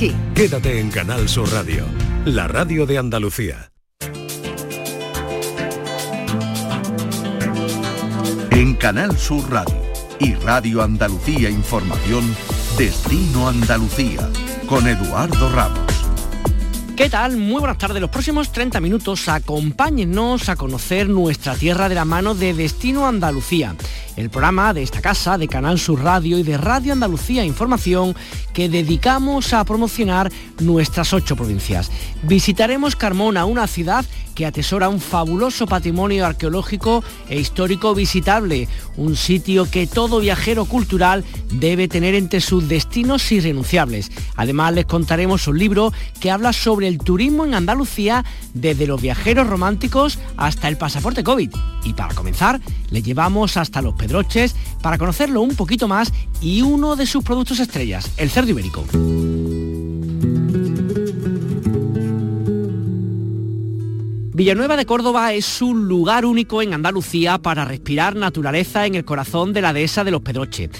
aquí. Quédate en Canal Sur Radio, la radio de Andalucía. En Canal Sur Radio y Radio Andalucía Información, Destino Andalucía, con Eduardo Ramos. ¿Qué tal? Muy buenas tardes. Los próximos 30 minutos acompáñennos a conocer nuestra tierra de la mano de Destino Andalucía, el programa de esta casa, de Canal Sur Radio y de Radio Andalucía Información que dedicamos a promocionar nuestras ocho provincias. Visitaremos Carmona, una ciudad que atesora un fabuloso patrimonio arqueológico e histórico visitable, un sitio que todo viajero cultural debe tener entre sus destinos irrenunciables. Además les contaremos un libro que habla sobre el turismo en Andalucía desde los viajeros románticos hasta el pasaporte COVID. Y para comenzar, le llevamos hasta Los Pedroches para conocerlo un poquito más y uno de sus productos estrellas, el cerdo ibérico. Villanueva de Córdoba es un lugar único en Andalucía para respirar naturaleza en el corazón de la dehesa de los Pedroches.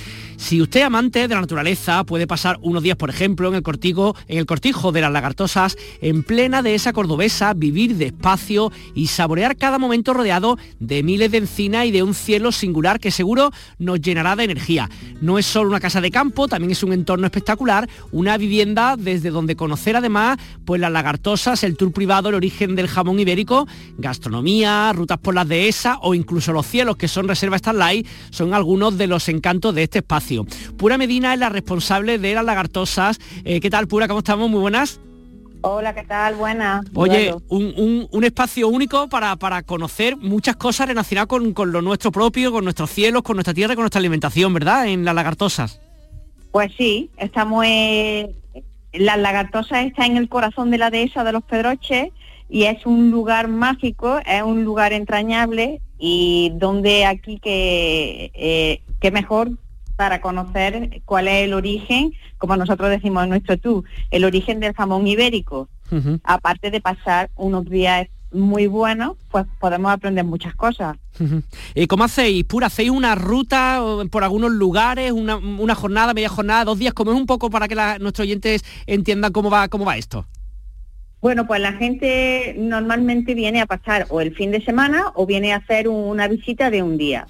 Si usted amante de la naturaleza, puede pasar unos días, por ejemplo, en el, cortijo, en el cortijo de las lagartosas, en plena dehesa cordobesa, vivir despacio y saborear cada momento rodeado de miles de encinas y de un cielo singular que seguro nos llenará de energía. No es solo una casa de campo, también es un entorno espectacular, una vivienda desde donde conocer además pues las lagartosas, el tour privado, el origen del jamón ibérico, gastronomía, rutas por las dehesas o incluso los cielos que son reserva Starlight son algunos de los encantos de este espacio. Pura Medina es la responsable de las lagartosas. Eh, ¿Qué tal, Pura? ¿Cómo estamos? Muy buenas. Hola, ¿qué tal? Buenas. Oye, un, espacio único para, para, conocer muchas cosas relacionadas con, con, lo nuestro propio, con nuestros cielos, con nuestra tierra, con nuestra alimentación, ¿verdad? En las lagartosas. Pues sí, estamos en... Las lagartosas está en el corazón de la dehesa de los Pedroches y es un lugar mágico, es un lugar entrañable y donde aquí que, eh, que mejor para conocer cuál es el origen, como nosotros decimos en nuestro tour, el origen del jamón ibérico. Aparte de pasar unos días muy buenos, pues podemos aprender muchas cosas. ¿Y cómo hacéis? ¿Pura hacéis una ruta por algunos lugares, una, jornada, media jornada, dos días? ¿Cómo es un poco para que nuestros oyentes entiendan cómo va, cómo va esto? Bueno, pues la gente normalmente viene a pasar o el fin de semana o viene a hacer una visita de un día.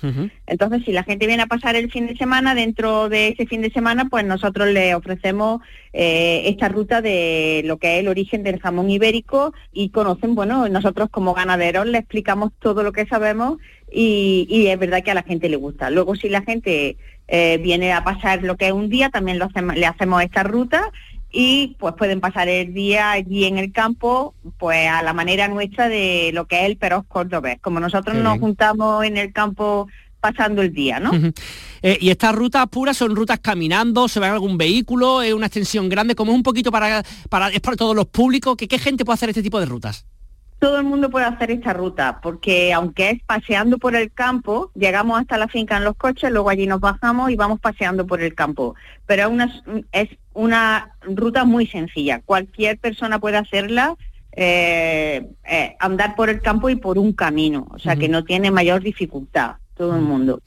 Entonces, si la gente viene a pasar el fin de semana, dentro de ese fin de semana, pues nosotros le ofrecemos eh, esta ruta de lo que es el origen del jamón ibérico y conocen, bueno, nosotros como ganaderos le explicamos todo lo que sabemos y, es verdad que a la gente le gusta. Luego, si la gente eh, viene a pasar lo que es un día, también lo le hacemos esta ruta y pues pueden pasar el día allí en el campo pues a la manera nuestra de lo que es el peros cordobés como nosotros nos juntamos en el campo pasando el día, ¿no? Eh, y estas rutas puras son rutas caminando, se va en algún vehículo, es una extensión grande, como es un poquito para, para, es para todos los públicos, ¿qué, ¿qué gente puede hacer este tipo de rutas? Todo el mundo puede hacer esta ruta, porque aunque es paseando por el campo, llegamos hasta la finca en los coches, luego allí nos bajamos y vamos paseando por el campo. Pero es una, es una ruta muy sencilla, cualquier persona puede hacerla, eh, eh, andar por el campo y por un camino, o sea que no tiene mayor dificultad todo el mundo.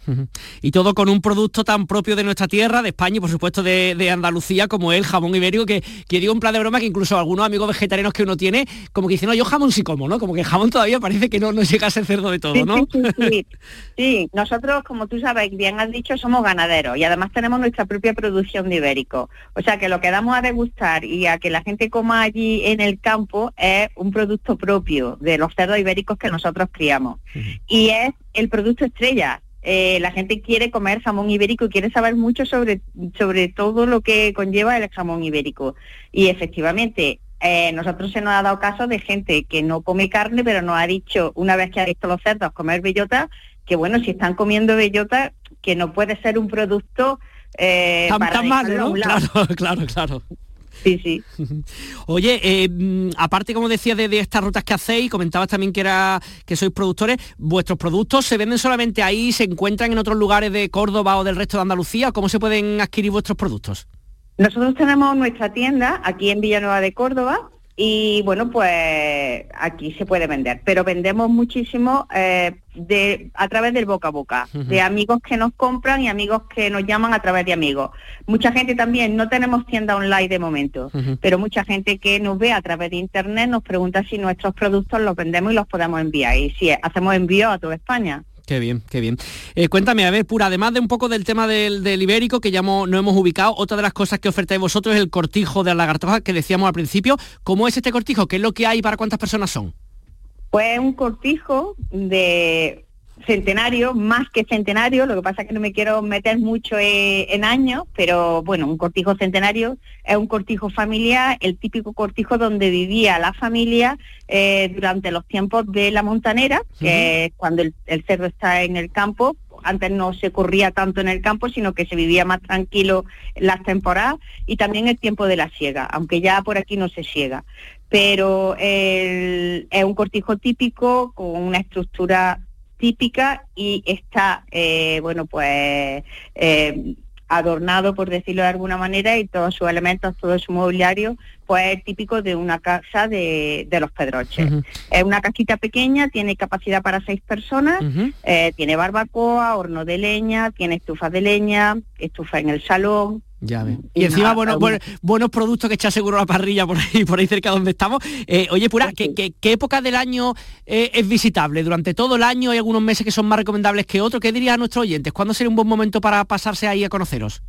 Y todo con un producto tan propio de nuestra tierra, de España y por supuesto de, Andalucía, como el jamón ibérico, que, que digo un plan de broma que incluso algunos amigos vegetarianos que uno tiene, como que dicen, no, yo jamón sí como, ¿no? Como que el jamón todavía parece que no, no llega a ser cerdo de todo, ¿no? Sí, sí, nosotros, como tú sabes, bien has dicho, somos ganaderos y además tenemos nuestra propia producción de ibérico. O sea que lo que damos a degustar y a que la gente coma allí en el campo es un producto propio de los cerdos ibéricos que nosotros criamos. Y es el producto estrella. Eh, la gente quiere comer jamón ibérico y quiere saber mucho sobre, sobre todo lo que conlleva el jamón ibérico. Y efectivamente, eh, nosotros se nos ha dado caso de gente que no come carne, pero nos ha dicho, una vez que ha visto los cerdos comer bellota, que bueno, si están comiendo bellota, que no puede ser un producto eh, tan, malo, ¿no? Claro, claro, claro. Sí, sí. Oye, eh, mm, aparte, como decía, de, estas rutas que hacéis, comentabas también que era que sois productores, ¿vuestros productos se venden solamente ahí, se encuentran en otros lugares de Córdoba o del resto de Andalucía? ¿Cómo se pueden adquirir vuestros productos? Nosotros tenemos nuestra tienda aquí en Villanueva de Córdoba, y bueno, pues aquí se puede vender, pero vendemos muchísimo eh, de, a través del boca a boca, de amigos que nos compran y amigos que nos llaman a través de amigos. Mucha gente también, no tenemos tienda online de momento, pero mucha gente que nos ve a través de internet nos pregunta si nuestros productos los vendemos y los podemos enviar. Y si hacemos envío a toda España. Qué bien, qué bien. Eh, cuéntame, a ver, Pura, además de un poco del tema del, ibérico, que ya no hemos ubicado, otra de las cosas que ofertáis vosotros es el cortijo de la lagartoja que decíamos al principio. ¿Cómo es este cortijo? ¿Qué es lo que hay para cuántas personas son? Pues un cortijo de centenario, más que centenario, lo que pasa es que no me quiero meter mucho e, en años, pero bueno, un cortijo centenario es un cortijo familiar, el típico cortijo donde vivía la familia eh, durante los tiempos de la montanera, que es cuando el, cerdo está en el campo, antes no se corría tanto en el campo, sino que se vivía más tranquilo las temporadas y también el tiempo de la siega, aunque ya por aquí no se siega. Pero es un cortijo típico con una estructura típica y está, eh, bueno, pues eh, adornado, por decirlo de alguna manera, y todos sus elementos, todo su mobiliario, pues es típico de una casa de, los Pedroches. Es una casita pequeña, tiene capacidad para seis personas, eh, tiene barbacoa, horno de leña, tiene estufa de leña, estufa en el salón, ya Y, encima bueno, buenos productos que echa seguro la parrilla por ahí, por ahí cerca donde estamos. Eh, oye, Pura, ¿qué, qué, época del año eh, es visitable? ¿Durante todo el año hay algunos meses que son más recomendables que otros? ¿Qué diría a nuestros oyentes? ¿Cuándo sería un buen momento para pasarse ahí a conoceros?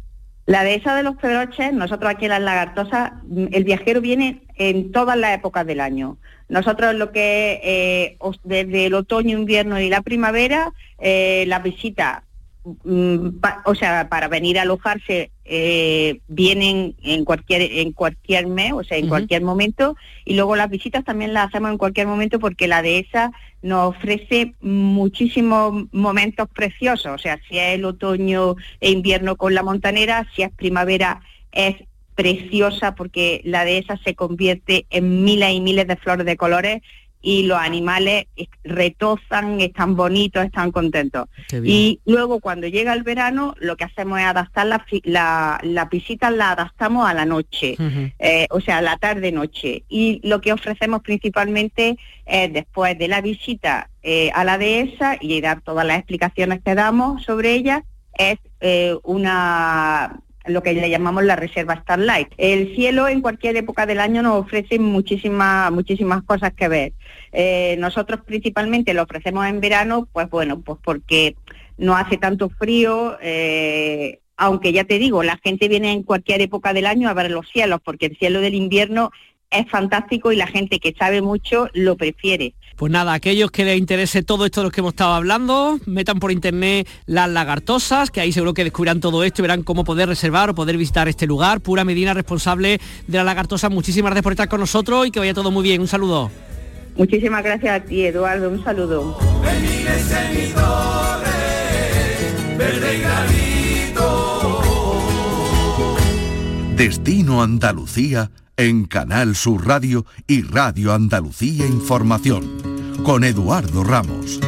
La dehesa de los Pedroches, nosotros aquí en las Lagartosas, el viajero viene en todas las épocas del año. Nosotros lo que eh, desde el otoño, invierno y la primavera, eh, la visita Mm, o sea, para venir a alojarse eh, vienen en cualquier en cualquier mes, o sea, en cualquier momento, y luego las visitas también las hacemos en cualquier momento porque la dehesa nos ofrece muchísimos momentos preciosos, o sea, si es el otoño e invierno con la montanera, si es primavera es preciosa porque la dehesa se convierte en miles y miles de flores de colores y los animales retozan, están bonitos, están contentos. Y luego cuando llega el verano, lo que hacemos es adaptar las la, la visitas, la adaptamos a la noche, eh, o sea, a la tarde-noche. Y lo que ofrecemos principalmente es después de la visita eh, a la dehesa y dar todas las explicaciones que damos sobre ella, es eh, una lo que le llamamos la reserva Starlight. El cielo en cualquier época del año nos ofrece muchísimas, muchísimas cosas que ver. Eh, nosotros principalmente lo ofrecemos en verano, pues bueno, pues porque no hace tanto frío, eh, aunque ya te digo, la gente viene en cualquier época del año a ver los cielos, porque el cielo del invierno es fantástico y la gente que sabe mucho lo prefiere. Pues nada, aquellos que les interese todo esto de lo que hemos estado hablando, metan por internet las lagartosas, que ahí seguro que descubrirán todo esto y verán cómo poder reservar o poder visitar este lugar. Pura Medina, responsable de las lagartosas, muchísimas gracias por estar con nosotros y que vaya todo muy bien. Un saludo. Muchísimas gracias a ti, Eduardo. Un saludo. Destino Andalucía en Canal Sur Radio y Radio Andalucía Información, con Eduardo Ramos.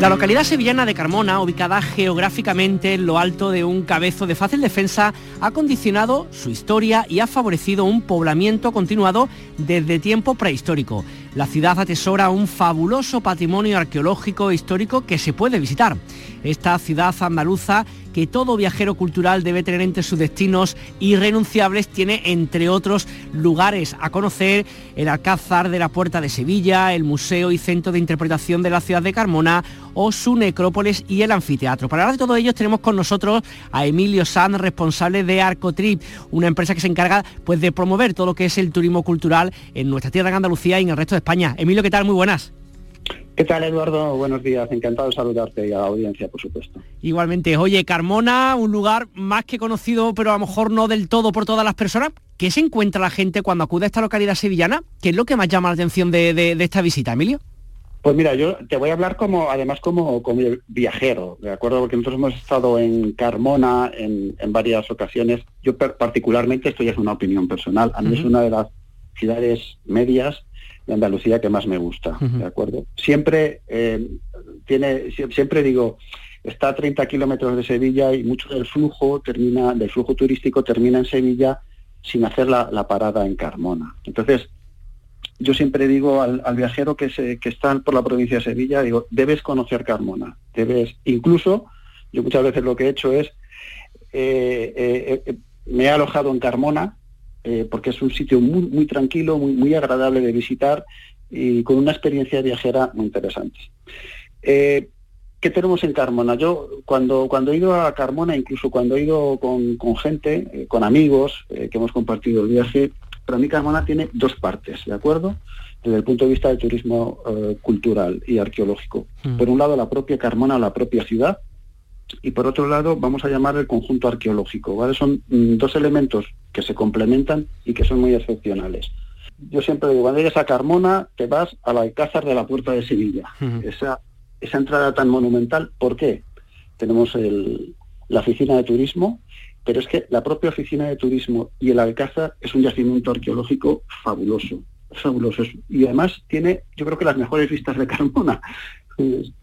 La localidad sevillana de Carmona, ubicada geográficamente en lo alto de un cabezo de fácil defensa, ha condicionado su historia y ha favorecido un poblamiento continuado desde tiempo prehistórico. La ciudad atesora un fabuloso patrimonio arqueológico e histórico que se puede visitar. Esta ciudad andaluza que todo viajero cultural debe tener entre sus destinos irrenunciables, tiene entre otros lugares a conocer el Alcázar de la Puerta de Sevilla, el Museo y Centro de Interpretación de la Ciudad de Carmona o su necrópolis y el anfiteatro. Para hablar de todo ello tenemos con nosotros a Emilio Sanz, responsable de Arcotrip, una empresa que se encarga pues, de promover todo lo que es el turismo cultural en nuestra tierra en Andalucía y en el resto de España. Emilio, ¿qué tal? Muy buenas. ¿Qué tal, Eduardo? Buenos días. Encantado de saludarte y a la audiencia, por supuesto. Igualmente. Oye, Carmona, un lugar más que conocido, pero a lo mejor no del todo por todas las personas. ¿Qué se encuentra la gente cuando acude a esta localidad sevillana? ¿Qué es lo que más llama la atención de, esta visita, Emilio? Pues mira, yo te voy a hablar como, además como, como viajero, ¿de acuerdo? Porque nosotros hemos estado en Carmona en, varias ocasiones. Yo particularmente, esto ya es una opinión personal, a mí es una de las ciudades medias de Andalucía que más me gusta, ¿de acuerdo? Siempre eh, tiene, siempre digo, está a 30 kilómetros de Sevilla y mucho del flujo termina, del flujo turístico termina en Sevilla sin hacer la, parada en Carmona. Entonces, yo siempre digo al, viajero que, se, que está por la provincia de Sevilla, digo, debes conocer Carmona, debes, incluso, yo muchas veces lo que he hecho es, eh, eh, me he alojado en Carmona, porque es un sitio muy, muy tranquilo, muy, muy agradable de visitar y con una experiencia viajera muy interesante. ¿Qué tenemos en Carmona? Yo cuando, cuando he ido a Carmona, incluso cuando he ido con, gente, eh, con amigos, eh, que hemos compartido el viaje, para mí Carmona tiene dos partes, ¿de acuerdo? Desde el punto de vista del turismo eh, cultural y arqueológico. Mm. Por un lado, la propia Carmona, la propia ciudad, y por otro lado, vamos a llamar el conjunto arqueológico, ¿vale? Son mm, dos elementos que se complementan y que son muy excepcionales. Yo siempre digo, cuando llegues a Carmona, te vas al Alcázar de la Puerta de Sevilla. Esa esa entrada tan monumental, ¿por qué? Tenemos la oficina de turismo, pero es que la propia oficina de turismo y el Alcázar es un yacimiento arqueológico fabuloso, fabuloso. Y además tiene, yo creo que las mejores vistas de Carmona.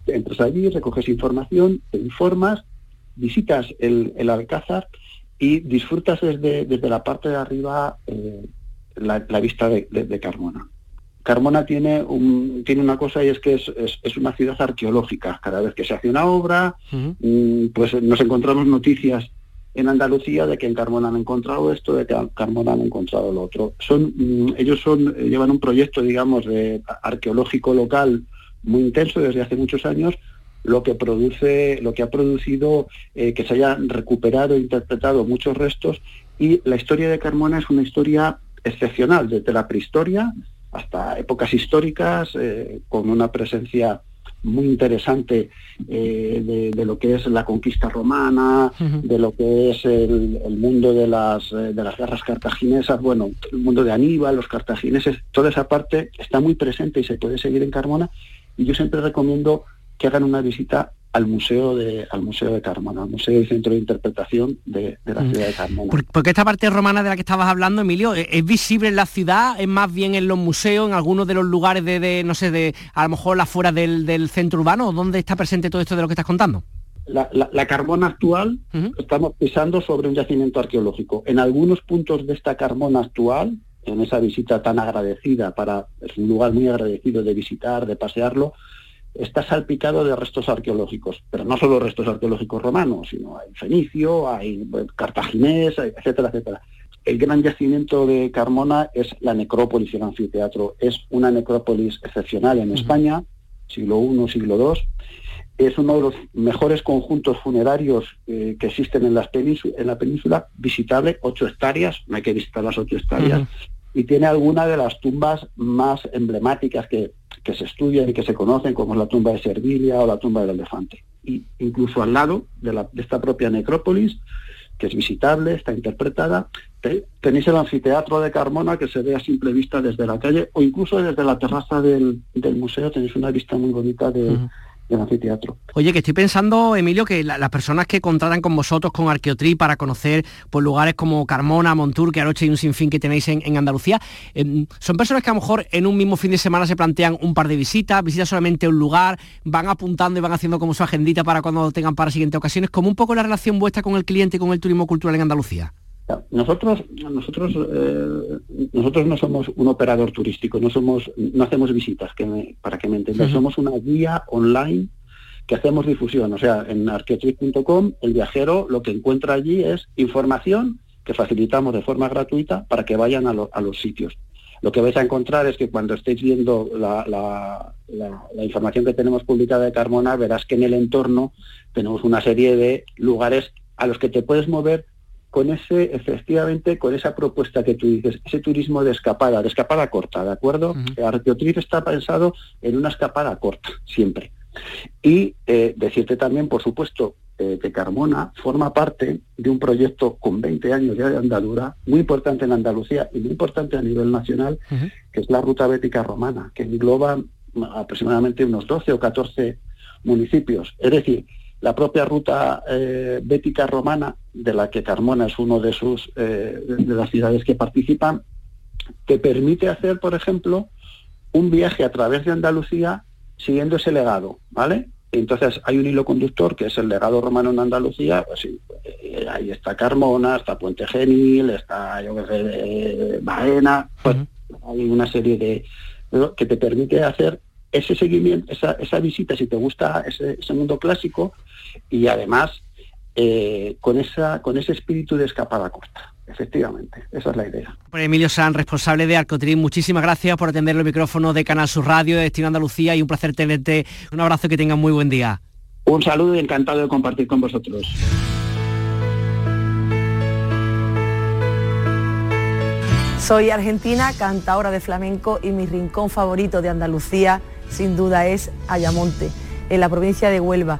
Entras allí, recoges información, te informas, visitas el, Alcázar y disfrutas desde, desde, la parte de arriba eh, la, vista de Carmona. Carmona tiene, un, tiene una cosa y es que es, una ciudad arqueológica. Cada vez que se hace una obra, mm, pues nos encontramos noticias en Andalucía de que en Carmona han encontrado esto, de que en Carmona han encontrado lo otro. Son, mm, ellos son, llevan un proyecto, digamos, de arqueológico local muy intenso desde hace muchos años, lo que produce, lo que ha producido eh, que se hayan recuperado e interpretado muchos restos y la historia de Carmona es una historia excepcional, desde la prehistoria hasta épocas históricas, eh, con una presencia muy interesante eh, de, lo que es la conquista romana, de lo que es el, mundo de las, de las guerras cartaginesas, bueno, el mundo de Aníbal, los cartagineses, toda esa parte está muy presente y se puede seguir en Carmona. Y yo siempre recomiendo que hagan una visita al museo de al museo de Carmona, al museo y centro de interpretación de, la mm. ciudad de Carmona. porque esta parte romana de la que estabas hablando, Emilio, ¿es visible en la ciudad? ¿Es más bien en los museos, en algunos de los lugares de, no sé, de a lo mejor afuera del, del centro urbano? ¿Dónde está presente todo esto de lo que estás contando? La, Carmona actual estamos pisando sobre un yacimiento arqueológico. En algunos puntos de esta Carmona actual, en esa visita tan agradecida para es un lugar muy agradecido de visitar, de pasearlo, está salpicado de restos arqueológicos, pero no solo restos arqueológicos romanos, sino hay fenicio, hay cartaginés, etcétera, etcétera. El gran yacimiento de Carmona es la necrópolis y el anfiteatro. Es una necrópolis excepcional en España, siglo I, siglo II. Es uno de los mejores conjuntos funerarios eh, que existen en, en, la península, visitable, ocho hectáreas, no hay que visitar las ocho hectáreas, y tiene alguna de las tumbas más emblemáticas que, se estudian y que se conocen, como es la tumba de Servilia o la tumba del elefante. Y incluso al lado de, esta propia necrópolis, que es visitable, está interpretada, tenéis el anfiteatro de Carmona que se ve a simple vista desde la calle o incluso desde la terraza del, museo tenéis una vista muy bonita de, Oye, que estoy pensando, Emilio, que las personas que contratan con vosotros, con Arqueotri, para conocer pues, lugares como Carmona, Montur, que anoche hay un sinfín que tenéis en, Andalucía, em, son personas que a lo mejor en un mismo fin de semana se plantean un par de visitas, visitan solamente un lugar, van apuntando y van haciendo como su agendita para cuando tengan para siguientes ocasiones, como un poco la relación vuestra con el cliente y con el turismo cultural en Andalucía. Nosotros, nosotros, eh, nosotros no somos un operador turístico, no somos, no hacemos visitas, que para que me entendáis, somos una guía online que hacemos difusión. O sea, en arqueotrip.com el viajero lo que encuentra allí es información que facilitamos de forma gratuita para que vayan a, los sitios. Lo que vais a encontrar es que cuando estéis viendo la, la, información que tenemos publicada de Carmona, verás que en el entorno tenemos una serie de lugares a los que te puedes mover con ese, efectivamente, con esa propuesta que tú dices, ese turismo de escapada, de escapada corta, ¿de acuerdo? Uh está pensado en una escapada corta, siempre. Y eh, decirte también, por supuesto, eh, que Carmona forma parte de un proyecto con 20 años ya de andadura, muy importante en Andalucía y muy importante a nivel nacional, que es la Ruta Bética Romana, que engloba aproximadamente unos 12 o 14 municipios. Es decir, la propia ruta eh, bética romana, de la que Carmona es uno de sus eh, de las ciudades que participan, te permite hacer, por ejemplo, un viaje a través de Andalucía siguiendo ese legado, ¿vale? Entonces hay un hilo conductor que es el legado romano en Andalucía, pues eh, ahí está Carmona, está Puente Genil, está yo qué sé, Baena, pues hay una serie de que te permite hacer ese seguimiento, esa, visita si te gusta ese, mundo clásico y además eh, con esa con ese espíritu de escapada corta. Efectivamente, esa es la idea. Emilio San, responsable de Arcotrim, muchísimas gracias por atender los micrófonos de Canal Sur Radio, de Destino Andalucía y un placer tenerte. Un abrazo, que tengan muy buen día. Un saludo y encantado de compartir con vosotros. Soy argentina, cantadora de flamenco y mi rincón favorito de Andalucía sin duda es Ayamonte, en la provincia de Huelva.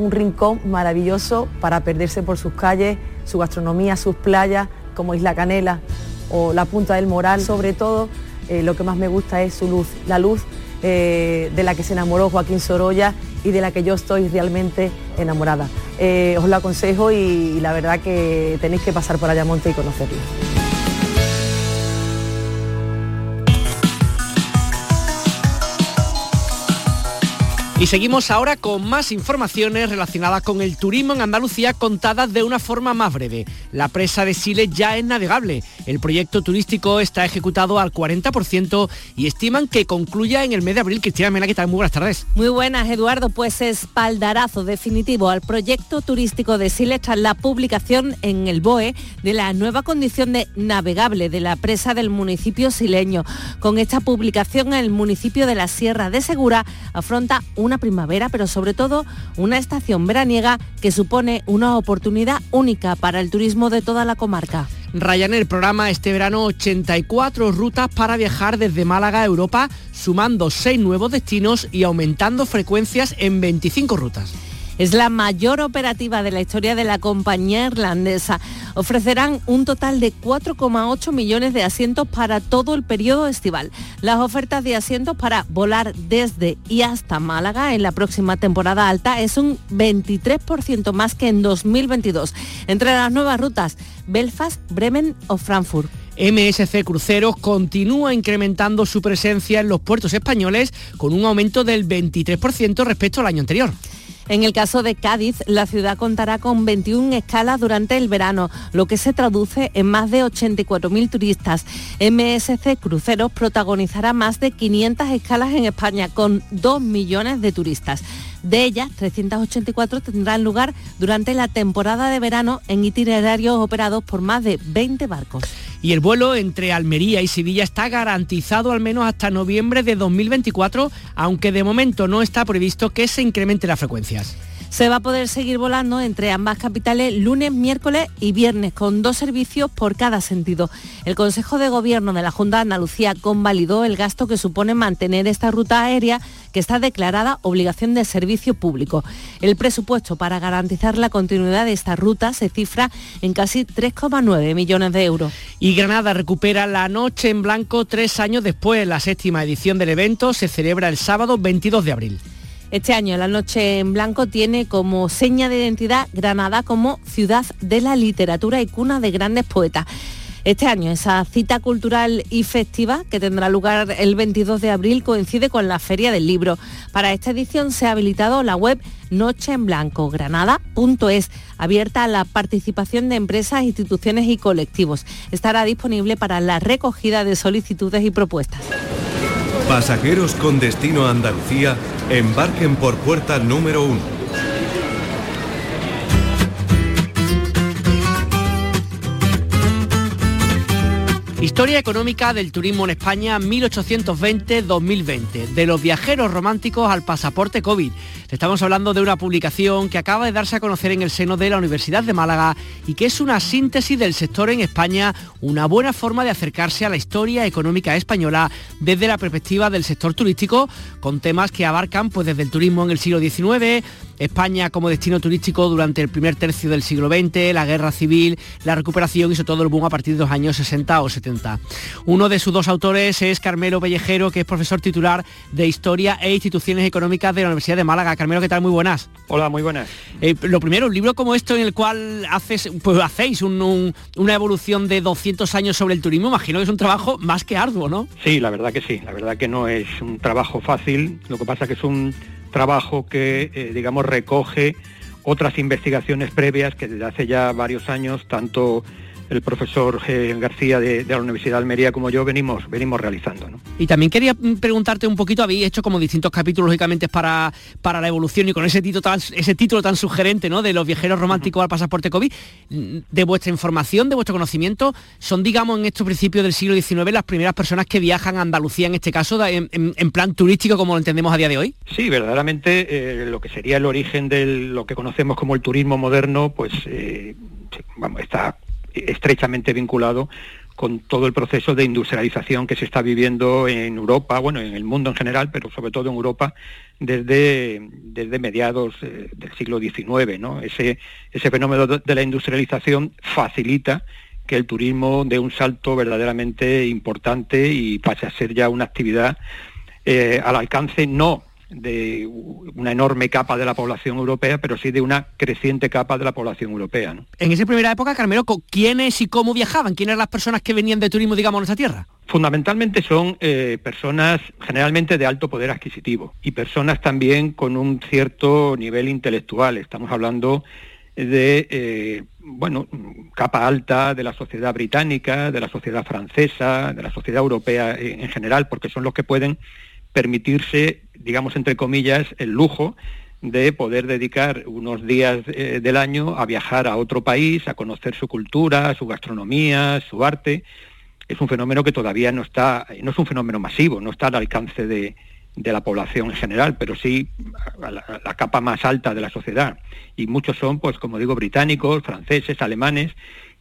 Un rincón maravilloso para perderse por sus calles, su gastronomía, sus playas, como Isla Canela o la Punta del Moral. Sobre todo, eh, lo que más me gusta es su luz, la luz eh, de la que se enamoró Joaquín Sorolla y de la que yo estoy realmente enamorada. Eh, os lo aconsejo y, la verdad que tenéis que pasar por Ayamonte y conocerlo. Y seguimos ahora con más informaciones relacionadas con el turismo en Andalucía contadas de una forma más breve. La presa de Sile ya es navegable. El proyecto turístico está ejecutado al 40% y estiman que concluya en el mes de abril. Cristina Mena, ¿qué tal? Muy buenas tardes. Muy buenas, Eduardo. Pues espaldarazo definitivo al proyecto turístico de Sile tras la publicación en el BOE de la nueva condición de navegable de la presa del municipio sileño. Con esta publicación, el municipio de la Sierra de Segura afronta un una primavera, pero sobre todo una estación veraniega que supone una oportunidad única para el turismo de toda la comarca. Ryanair programa este verano 84 rutas para viajar desde Málaga a Europa, sumando 6 nuevos destinos y aumentando frecuencias en 25 rutas. Es la mayor operativa de la historia de la compañía irlandesa. Ofrecerán un total de 4,8 millones de asientos para todo el periodo estival. Las ofertas de asientos para volar desde y hasta Málaga en la próxima temporada alta es un 23% más que en 2022. Entre las nuevas rutas, Belfast, Bremen o Frankfurt. MSC Cruceros continúa incrementando su presencia en los puertos españoles con un aumento del 23% respecto al año anterior. En el caso de Cádiz, la ciudad contará con 21 escalas durante el verano, lo que se traduce en más de 84.000 turistas. MSC Cruceros protagonizará más de 500 escalas en España con 2 millones de turistas. De ellas, 384 tendrán lugar durante la temporada de verano en itinerarios operados por más de 20 barcos. Y el vuelo entre Almería y Sevilla está garantizado al menos hasta noviembre de 2024, aunque de momento no está previsto que se incremente las frecuencias. Se va a poder seguir volando entre ambas capitales lunes, miércoles y viernes, con dos servicios por cada sentido. El Consejo de Gobierno de la Junta de Andalucía convalidó el gasto que supone mantener esta ruta aérea que está declarada obligación de servicio público. El presupuesto para garantizar la continuidad de esta ruta se cifra en casi 3,9 millones de euros. Y Granada recupera la noche en blanco tres años después. La séptima edición del evento se celebra el sábado 22 de abril. Este año la Noche en Blanco tiene como seña de identidad Granada como ciudad de la literatura y cuna de grandes poetas. Este año esa cita cultural y festiva que tendrá lugar el 22 de abril coincide con la Feria del Libro. Para esta edición se ha habilitado la web Noche en Blanco Granada.es, abierta a la participación de empresas, instituciones y colectivos. Estará disponible para la recogida de solicitudes y propuestas. Pasajeros con destino a Andalucía, embarquen por puerta número 1 Historia económica del turismo en España 1820-2020, de los viajeros románticos al pasaporte COVID. Estamos hablando de una publicación que acaba de darse a conocer en el seno de la Universidad de Málaga y que es una síntesis del sector en España, una buena forma de acercarse a la historia económica española desde la perspectiva del sector turístico, con temas que abarcan pues, desde el turismo en el siglo XIX, España como destino turístico durante el primer tercio del siglo XX, la guerra civil, la recuperación y sobre todo el boom a partir de los años 60 o 70. Uno de sus dos autores es Carmelo Pellejero, que es profesor titular de Historia e Instituciones Económicas de la Universidad de Málaga. Carmelo, ¿qué tal? Muy buenas. Hola, muy buenas. Eh, lo primero, un libro como esto en el cual haces, pues, hacéis una evolución de 200 años sobre el turismo, imagino que es un trabajo más que arduo, ¿no? Sí, la verdad que sí. La verdad que no es un trabajo fácil. Lo que pasa que es un trabajo que, digamos, recoge otras investigaciones previas que desde hace ya varios años, tanto el profesor eh, García de, la Universidad de Almería como yo venimos, venimos realizando. Y también quería mm, preguntarte un poquito, habéis hecho como distintos capítulos lógicamente para, para la evolución y con ese título tan, ese título tan sugerente ¿no? de los viajeros románticos al pasaporte COVID, mm, de vuestra información, de vuestro conocimiento, son digamos en estos principios del siglo XIX las primeras personas que viajan a Andalucía en este caso en, plan turístico como lo entendemos a día de hoy. Sí, verdaderamente eh, lo que sería el origen de lo que conocemos como el turismo moderno, pues eh, vamos, está estrechamente vinculado con todo el proceso de industrialización que se está viviendo en Europa, bueno, en el mundo en general, pero sobre todo en Europa desde, desde mediados eh, del siglo XIX. ¿no? Ese, ese fenómeno de la industrialización facilita que el turismo dé un salto verdaderamente importante y pase a ser ya una actividad eh, al alcance no de una enorme capa de la población europea, pero sí de una creciente capa de la población europea. En esa primera época, Carmelo, ¿quiénes y cómo viajaban? ¿Quiénes eran las personas que venían de turismo, digamos, a nuestra tierra? Fundamentalmente son eh, personas generalmente de alto poder adquisitivo y personas también con un cierto nivel intelectual. Estamos hablando de, eh, bueno, capa alta de la sociedad británica, de la sociedad francesa, de la sociedad europea en general, porque son los que pueden permitirse, digamos entre comillas, el lujo de poder dedicar unos días eh, del año a viajar a otro país, a conocer su cultura, su gastronomía, su arte. Es un fenómeno que todavía no está, no es un fenómeno masivo, no está al alcance de, la población en general, pero sí a la, la, capa más alta de la sociedad. Y muchos son, pues como digo, británicos, franceses, alemanes,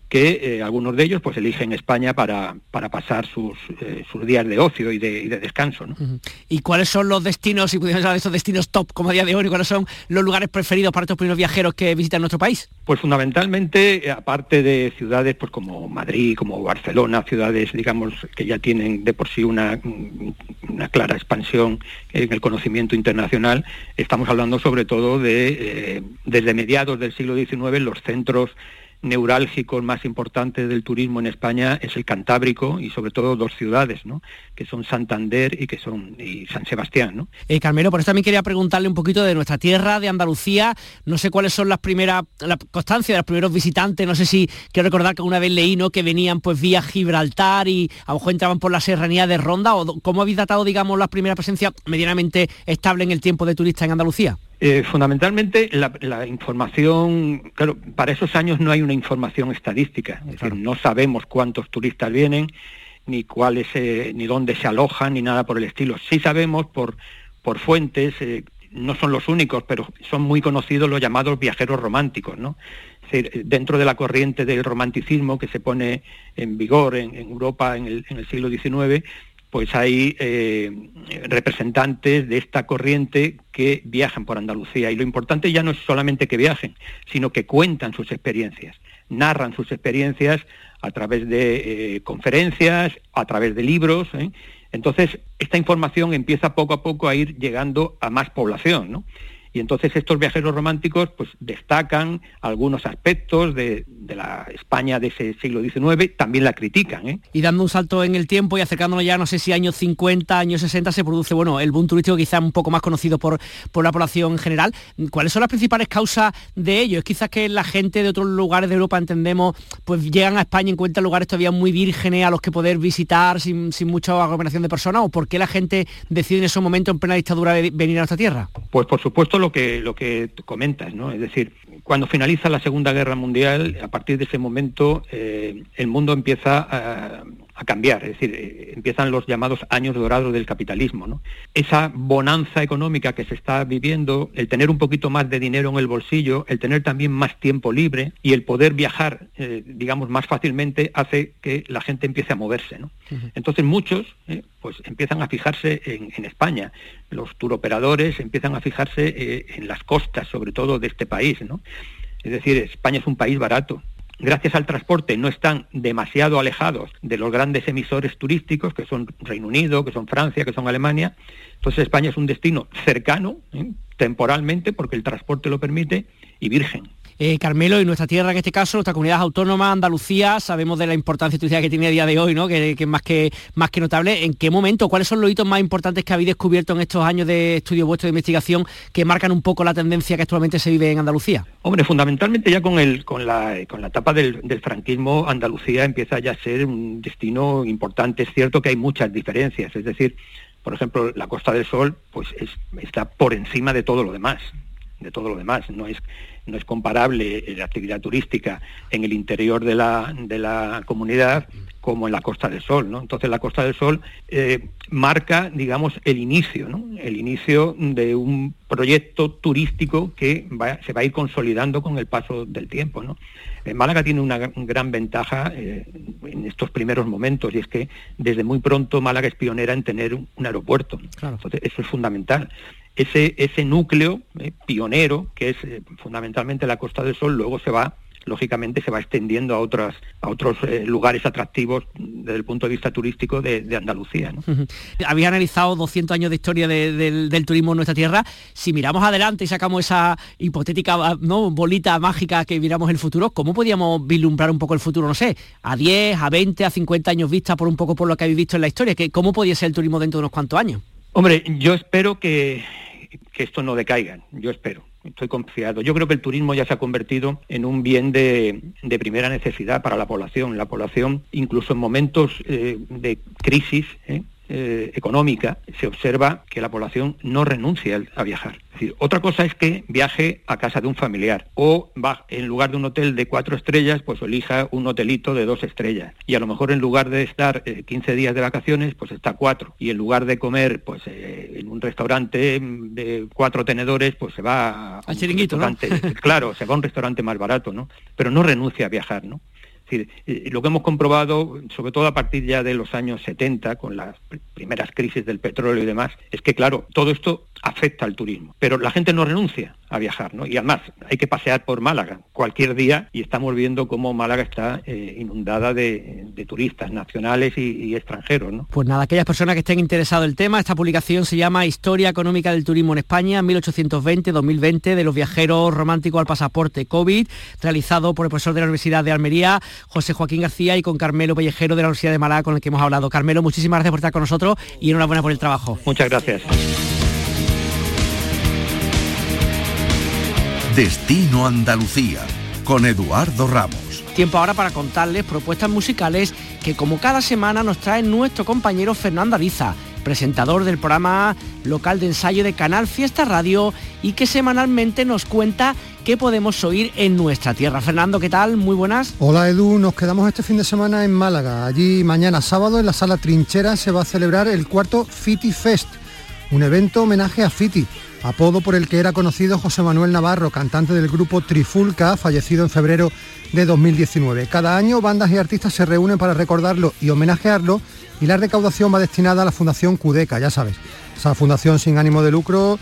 que eh, algunos de ellos pues eligen España para, para pasar sus, eh, sus, días de ocio y de, descanso. ¿Y cuáles son los destinos, si pudiéramos hablar de esos destinos top como a día de hoy, cuáles son los lugares preferidos para estos primeros viajeros que visitan nuestro país? Pues fundamentalmente, eh, aparte de ciudades pues como Madrid, como Barcelona, ciudades digamos que ya tienen de por sí una, una clara expansión en el conocimiento internacional, estamos hablando sobre todo de desde mediados del siglo XIX los centros neurálgicos más importantes del turismo en España es el Cantábrico y sobre todo dos ciudades, ¿no? que son Santander y que son y San Sebastián. ¿no? Eh, Carmelo, por eso también quería preguntarle un poquito de nuestra tierra, de Andalucía. No sé cuáles son las primeras, la constancia de los primeros visitantes. No sé si quiero recordar que una vez leí ¿no? que venían pues vía Gibraltar y a lo mejor entraban por la serranía de Ronda. o ¿Cómo habéis datado, digamos, la primera presencia medianamente estable en el tiempo de turista en Andalucía? Eh, fundamentalmente la, información, claro, para esos años no hay una información estadística, es decir, no sabemos cuántos turistas vienen, ni cuáles, eh, ni dónde se alojan, ni nada por el estilo. Sí sabemos por, por fuentes, eh, no son los únicos, pero son muy conocidos los llamados viajeros románticos, ¿no? Es decir, dentro de la corriente del romanticismo que se pone en vigor en, Europa en el, en el siglo XIX, pues hay eh, representantes de esta corriente que viajan por Andalucía. Y lo importante ya no es solamente que viajen, sino que cuentan sus experiencias, narran sus experiencias a través de eh, conferencias, a través de libros. ¿eh? Entonces, esta información empieza poco a poco a ir llegando a más población. ¿no? Y entonces estos viajeros románticos pues, destacan algunos aspectos de, la España de ese siglo XIX, también la critican. ¿eh? Y dando un salto en el tiempo y acercándonos ya, no sé si años 50, años 60, se produce bueno, el boom turístico quizá un poco más conocido por, por la población en general. ¿Cuáles son las principales causas de ello? ¿Es quizás que la gente de otros lugares de Europa, entendemos, pues llegan a España y encuentran lugares todavía muy vírgenes a los que poder visitar sin, sin mucha aglomeración de personas? ¿O por qué la gente decide en ese momento, en plena dictadura, venir a nuestra tierra? Pues por supuesto lo que, lo que comentas, ¿no? Es decir, cuando finaliza la Segunda Guerra Mundial, a partir de ese momento eh, el mundo empieza a, a cambiar, es decir, eh, empiezan los llamados años dorados del capitalismo. ¿no? Esa bonanza económica que se está viviendo, el tener un poquito más de dinero en el bolsillo, el tener también más tiempo libre y el poder viajar, eh, digamos, más fácilmente, hace que la gente empiece a moverse. ¿no? Entonces muchos eh, pues empiezan a fijarse en, España, los turoperadores empiezan a fijarse en las costas, sobre todo de este país. ¿no? Es decir, España es un país barato, gracias al transporte no están demasiado alejados de los grandes emisores turísticos, que son Reino Unido, que son Francia, que son Alemania. Entonces España es un destino cercano, ¿eh? temporalmente, porque el transporte lo permite, y virgen. Eh, Carmelo, y nuestra tierra en este caso, nuestra comunidad autónoma, Andalucía, sabemos de la importancia que tiene a día de hoy, ¿no? Que, es más que, más que notable. ¿En qué momento, cuáles son los hitos más importantes que habéis descubierto en estos años de estudio vuestro de investigación que marcan un poco la tendencia que actualmente se vive en Andalucía? Hombre, fundamentalmente ya con, con, la, con la etapa del, franquismo, Andalucía empieza ya a ser un destino importante. Es cierto que hay muchas diferencias, es decir, por ejemplo, la Costa del Sol pues está por encima de todo lo demás de todo lo demás. No es, no es comparable la actividad turística en el interior de la, de la comunidad como en la Costa del Sol. ¿no? Entonces la Costa del Sol eh, marca, digamos, el inicio, ¿no? el inicio de un proyecto turístico que se va a ir consolidando con el paso del tiempo. ¿no? Eh, Málaga tiene una gran ventaja eh, en estos primeros momentos y es que desde muy pronto Málaga es pionera en tener un, aeropuerto. Entonces, eso es fundamental ese, ese núcleo eh, pionero, que es eh, fundamentalmente la Costa del Sol, luego se va lógicamente se va extendiendo a otras a otros eh, lugares atractivos desde el punto de vista turístico de, Andalucía. Había analizado 200 años de historia del, turismo en nuestra tierra. Si miramos adelante y sacamos esa hipotética ¿no? bolita mágica que miramos el futuro, ¿cómo podríamos vislumbrar un poco el futuro? No sé, a 10, a 20, a 50 años vista por un poco por lo que habéis visto en la historia. ¿Cómo podría ser el turismo dentro de unos cuantos años? Hombre, yo espero que, que esto no decaiga, yo espero. Estoy confiado. Yo creo que el turismo ya se ha convertido en un bien de, primera necesidad para la población. La población, incluso en momentos eh, de crisis, ¿eh? Eh, económica, se observa que la población no renuncia a viajar. otra cosa es que viaje a casa de un familiar o va, en lugar de un hotel de cuatro estrellas, pues elija un hotelito de dos estrellas. Y a lo mejor en lugar de estar 15 eh, días de vacaciones, pues está cuatro. Y en lugar de comer pues eh, en un restaurante de cuatro tenedores, pues se va a un chiringuito, Claro, se va a un restaurante más barato, ¿no? Pero no renuncia a viajar, ¿no? Decir, lo que hemos comprobado, sobre todo a partir ya de los años 70, con las primeras crisis del petróleo y demás, es que, claro, todo esto afecta al turismo. Pero la gente no renuncia a viajar, ¿no? Y además hay que pasear por Málaga cualquier día y estamos viendo cómo Málaga está eh, inundada de, turistas nacionales y, extranjeros, ¿no? Pues nada, aquellas personas que estén interesadas en el tema, esta publicación se llama Historia Económica del Turismo en España 1820-2020 de los viajeros románticos al pasaporte COVID, realizado por el profesor de la Universidad de Almería, José Joaquín García y con Carmelo Pellejero de la Universidad de Málaga con el que hemos hablado. Carmelo, muchísimas gracias por estar con nosotros y enhorabuena por el trabajo. Muchas gracias. Destino Andalucía con Eduardo Ramos. Tiempo ahora para contarles propuestas musicales que como cada semana nos trae nuestro compañero Fernando Ariza, presentador del programa local de ensayo de Canal Fiesta Radio y que semanalmente nos cuenta qué podemos oír en nuestra tierra. Fernando, ¿qué tal? Muy buenas. Hola Edu, nos quedamos este fin de semana en Málaga. Allí mañana sábado en la sala Trinchera se va a celebrar el cuarto Fiti Fest, un evento homenaje a Fiti apodo por el que era conocido José Manuel Navarro, cantante del grupo Trifulca, fallecido en febrero de 2019. Cada año bandas y artistas se reúnen para recordarlo y homenajearlo y la recaudación va destinada a la Fundación Cudeca, ya sabes, esa fundación sin ánimo de lucro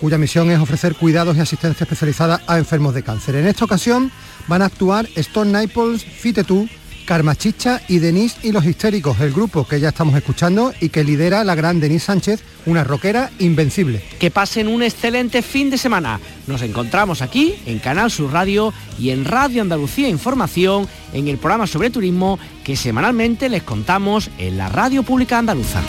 cuya misión es ofrecer cuidados y asistencia especializada a enfermos de cáncer. En esta ocasión van a actuar Stone Naples, Karma Chicha y Denise y los Histéricos, el grupo que ya estamos escuchando y que lidera la gran Denise Sánchez, una rockera invencible. Que pasen un excelente fin de semana. Nos encontramos aquí en Canal Sur Radio y en Radio Andalucía Información en el programa sobre turismo que semanalmente les contamos en la Radio Pública Andaluza.